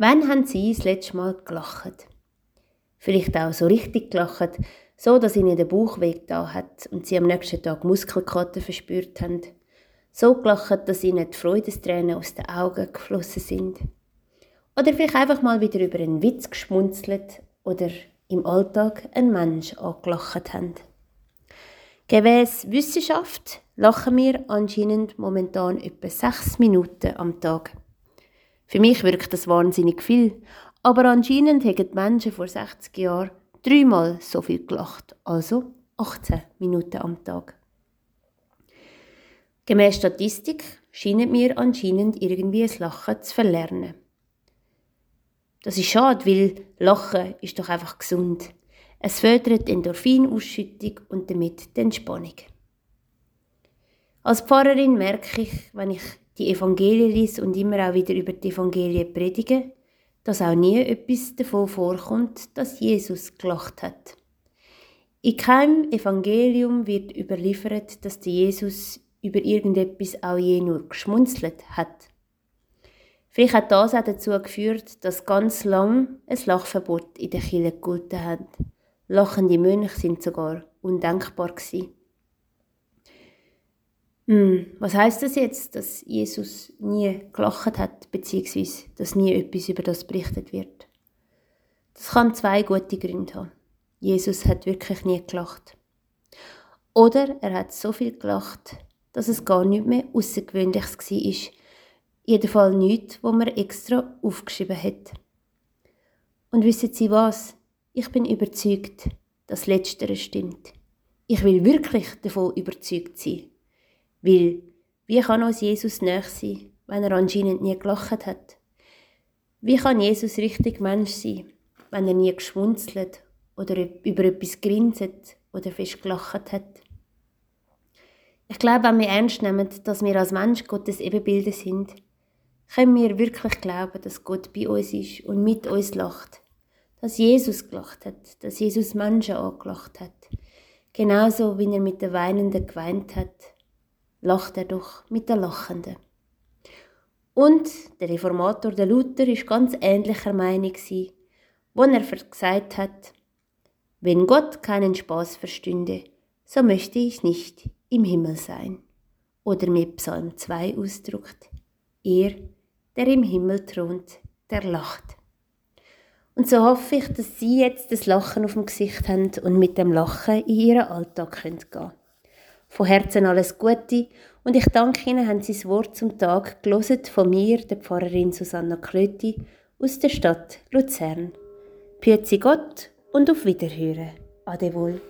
Wann haben Sie das letzte Mal gelacht? Vielleicht auch so richtig gelacht, so dass Ihnen der Bauch wehgetan hat und Sie am nächsten Tag Muskelkater verspürt haben. So gelacht, dass Ihnen die Freudestränen aus den Augen geflossen sind. Oder vielleicht einfach mal wieder über einen Witz geschmunzelt oder im Alltag einen Mensch angelacht haben. Gemäß Wissenschaft lachen wir anscheinend momentan etwa sechs Minuten am Tag. Für mich wirkt das wahnsinnig viel, aber anscheinend haben die Menschen vor 60 Jahren dreimal so viel gelacht, also 18 Minuten am Tag. Gemäß Statistik scheinen wir anscheinend irgendwie das Lachen zu verlernen. Das ist schade, weil Lachen ist doch einfach gesund. Es fördert die Endorphinausschüttung und damit die Entspannung. Als Pfarrerin merke ich, wenn ich die Evangelien lese und immer auch wieder über die Evangelien predige, dass auch nie etwas davon vorkommt, dass Jesus gelacht hat. In keinem Evangelium wird überliefert, dass der Jesus über irgendetwas auch je nur geschmunzelt hat. Vielleicht hat das auch dazu geführt, dass ganz lang ein Lachverbot in der Kirche gegolten hat. Lachende Mönche sind sogar undenkbar gewesen. Hm, was heißt das jetzt, dass Jesus nie gelacht hat, beziehungsweise dass nie etwas über das berichtet wird? Das kann zwei gute Gründe haben. Jesus hat wirklich nie gelacht. Oder er hat so viel gelacht, dass es gar nicht mehr Außergewöhnliches war. Jedenfalls nichts, wo man extra aufgeschrieben hat. Und wissen Sie was? Ich bin überzeugt, dass Letztere stimmt. Ich will wirklich davon überzeugt sein. Weil, wie kann uns Jesus näher sein, wenn er anscheinend nie gelacht hat? Wie kann Jesus richtig Mensch sein, wenn er nie geschmunzelt oder über etwas grinset oder fest gelacht hat? Ich glaube, wenn wir ernst nehmen, dass wir als Mensch Gottes Ebenbilder sind, können wir wirklich glauben, dass Gott bei uns ist und mit uns lacht. Dass Jesus gelacht hat, dass Jesus Menschen angelacht hat. Genauso wie er mit den Weinenden geweint hat lacht er doch mit der Lachenden. Und der Reformator, der Luther, ist ganz ähnlicher Meinung sie, wo er gesagt hat, wenn Gott keinen Spaß verstünde, so möchte ich nicht im Himmel sein. Oder mit Psalm 2 ausdruckt, er, der im Himmel thront, der lacht. Und so hoffe ich, dass Sie jetzt das Lachen auf dem Gesicht haben und mit dem Lachen in Ihren Alltag gehen können. Von Herzen alles Gute und ich danke Ihnen, haben Sie das Wort zum Tag gelesen von mir, der Pfarrerin Susanna Klöti aus der Stadt Luzern. Pützi Gott und auf Wiederhören. Adewohl.